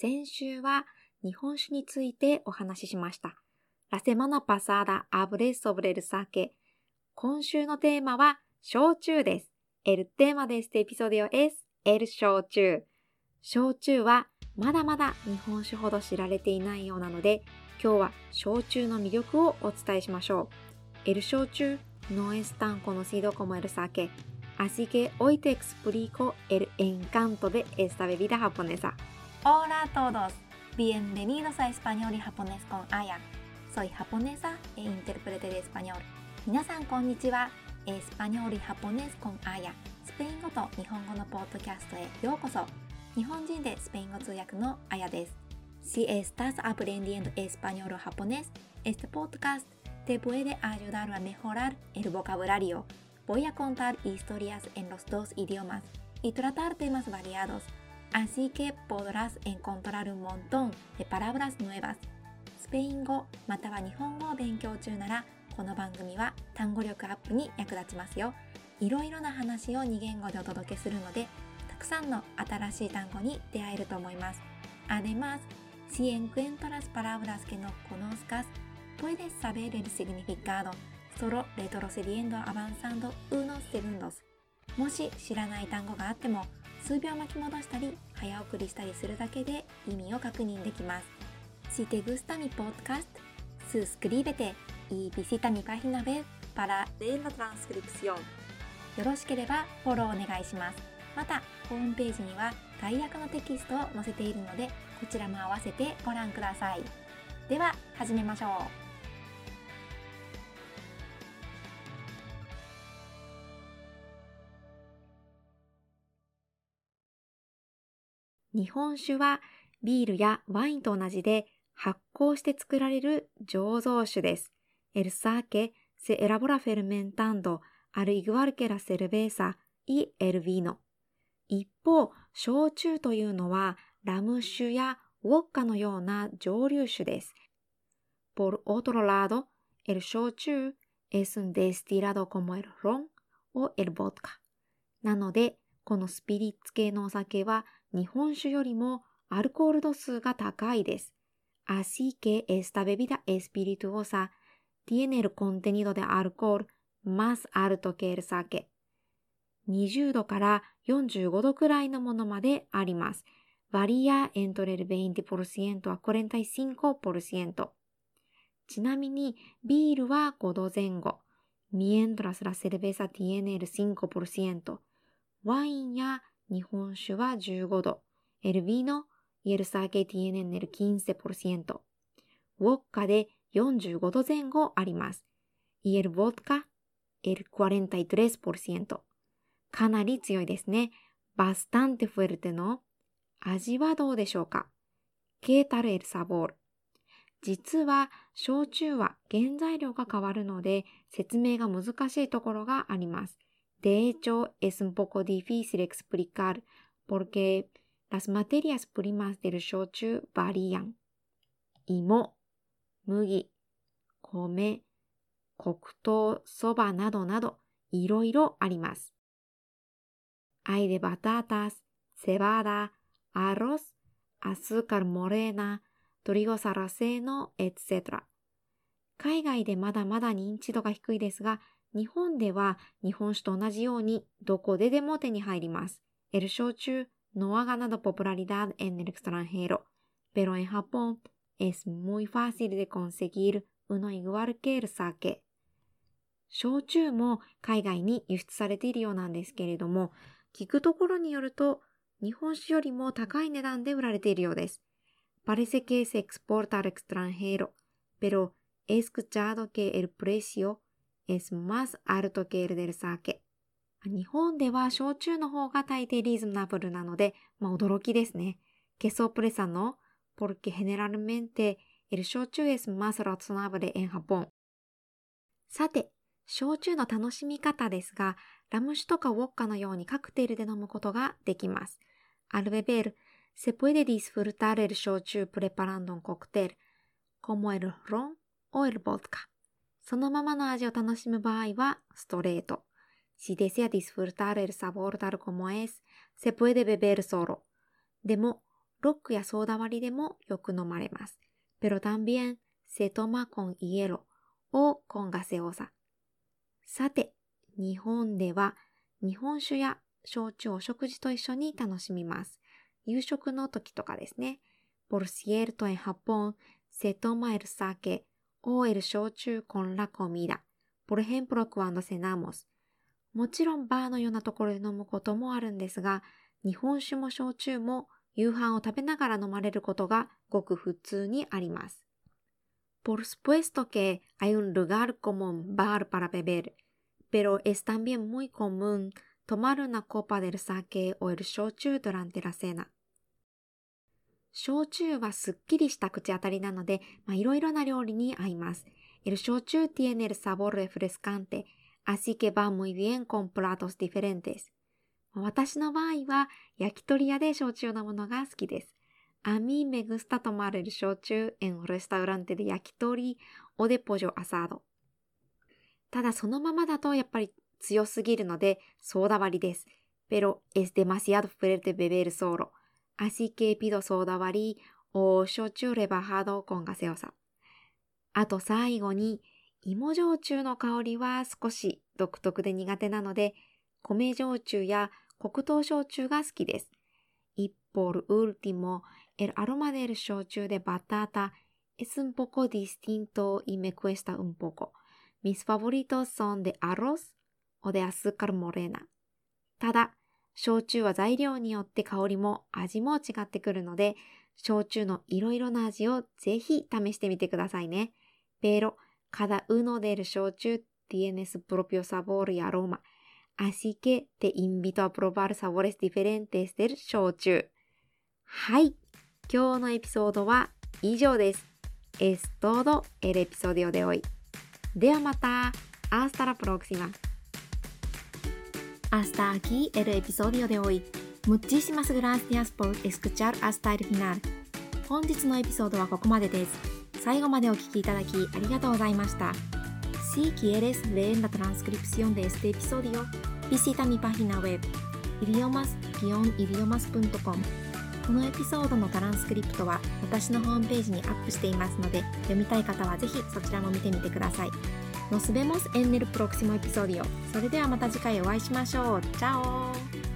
先週は日本酒についてお話ししました。ラセマナパサーダアブレソブレルサケ。今週のテーマは焼酎です。エルテーマです。エピソディオ S。エル焼酎。焼酎はまだまだ日本酒ほど知られていないようなので、今日は焼酎の魅力をお伝えしましょう。エル焼酎、ノエスタンコのシードコエルサケ。Así que hoy te explico el encanto de esta. Hola a todos, bienvenidos a Español y Japonés con Aya. Soy japonesa e intérprete de español. 皆さんこんにちは。エスパニョールハポネスコンアヤスペイン語と日本語のポッドキャストへようこそ日本人でスペイン語通訳のアヤです Si estás aprendiendo español o japonés, este podcast te puede ayudar a mejorar el vocabulario voy a contar historias en los dos idiomas y tratar temas variados, así que podrás encontrar un montón de palabras nuevas. スペイン語または日本語を勉強中ならこの番組は単語力アップに役立ちますよ。いろいろな話を2言語でお届けするのでたくさんの新しい単語に出会えると思います。Además, si encuentras palabras que no conozcas, puedes saber el significado solo retrocediendo avanzando unos segundos もし知らない単語があっても数秒巻き戻したり早送りしたりするだけで意味を確認できます。Si te gusta mi podcast, suscríbete y visita mi página web para leer la transcripción よろしければフォローお願いします。またホームページには概約のテキストを載せているのでこちらも合わせてご覧ください。では始めましょう。日本酒はビールやワインと同じで発酵して作られる醸造酒です。 El sake, se elabora fermentando, al igual que la cerveza, y el vino。一方、焼酎というのはラム酒やウォッカのような蒸留酒です。 Por otro lado, el shochu, es un destilado como el ron, o el vodka。なので、このスピリッツ系のお酒は日本酒よりもアルコール度数が高いです。Así que esta bebida espirituosa tiene el contenido de alcohol más alto que el sake。20度から45度くらいのものまであります。varía entre el 20% a 45%。ちなみに、ビールは5度前後。mientras la cerveza tiene el 5%。ワインや日本酒は15度。El vino y el sake tienen el 15%。ウォッカで45度前後あります。y el vodka el 43%。かなり強いですね。bastante fuerte の味はどうでしょうか？¿Qué tal el sabor? 実は、焼酎は原材料が変わるので説明が難しいところがあります。De hecho, es un poco difícil explicar porque las materias primas del shochu varían. Imo, mugi, come,、黒糖、そばなどなどいろいろあります。Hay de batatas, cebada, arroz, azúcar morena, trigo sarraceno, etc. 海外でまだまだ認知度が低いですが、日本では日本酒と同じようにどこででも手に入ります。焼酎、ノアガなどポプラリダードエンネストランヘイロ。ベロエハポン、エスモイファーシルでコセギール、ウノイグワルケールサーケ。焼酎も海外に輸出されているようなんですけれども、聞くところによると、日本酒よりも高い値段で売られているようです。パレセケースエクスポルタルクストランヘイロ。ベロエスクチャードケエルプレシオ。日本では焼酎の方が大抵リーズナブルなので、驚きですね。ケソプレサの、porque generalmente 焼酎 es más razonable。さて、焼酎の楽しみ方ですが、ラム酒とかウォッカのようにカクテルで飲むことができます。アルベベル、セポエデディスフルタレル焼酎プレパランドンコクテル、コモエルフロンオイルボッカ。そのままの味を楽しむ場合はストレート。Si desea disfrutar el sabor tal como es, se puede beber solo. でも、ロックやソーダ割りでもよく飲まれます。pero también se toma con hielo o con gaseosa。さて、日本では日本酒や焼酎を食事と一緒に楽しみます。夕食の時とかですね。Por cierto, en Japón se toma el sake o el shochu con la comida. Por ejemplo, cuando cenamos. もちろんバーのようなところで飲むこともあるんですが、日本酒も焼酎も夕飯を食べながら飲まれることがごく普通にあります。Por supuesto que hay un lugar como un bar para beber, pero es también muy común tomar una copa del sake o el shochu durante la cena. 焼酎はすっきりした口当たりなので、まあ、いろいろな料理に合います。El shochu tiene el sabor refrescante, así que va muy bien con platos diferentes. 私の場合は焼き鳥屋で焼酎を飲むのが好きです。A mí me gusta tomar el shochu en un restaurante de 焼き鳥 o de pollo asado. ただそのままだとやっぱり強すぎるのでソーダ割りです。Pero es demasiado fuerte beber solo. Así que pido soda 割り o 焼酎レバハードコンガセオサ。あと最後に、芋焼酎の香りは少し独特で苦手なので、米焼酎や黒糖焼酎が好きです。一方、por último, el aroma del shochu de batata es un poco distinto y me cuesta un poco. Mis favoritos son de arroz o de azúcar morena. ただ、焼酎は材料によって香りも味も違ってくるので、焼酎のいろいろな味をぜひ試してみてくださいね。ペロ、Cada uno del shochu, tiene su propio sabor y aroma. Así que, te invito a probar sabores diferentes del shochu。はい。今日のエピソードは以上です。 Esto es el episodio de hoy。ではまた、 Hasta la próxima。Hasta aquí el episodio de hoy. Muchísimas gracias por escuchar hasta el final. 本日のエピソードはここまでです。最後までお聞きいただきありがとうございました。Si quieres leer la transcripción de este episodio, visita mi página web idiomas-idiomas.com このエピソードのトランスクリプトは私のホームページにアップしていますので読みたい方はぜひそちらも見てみてください。Nos vemos en el próximo episodio. それではまた次回お会いしましょう。チャオ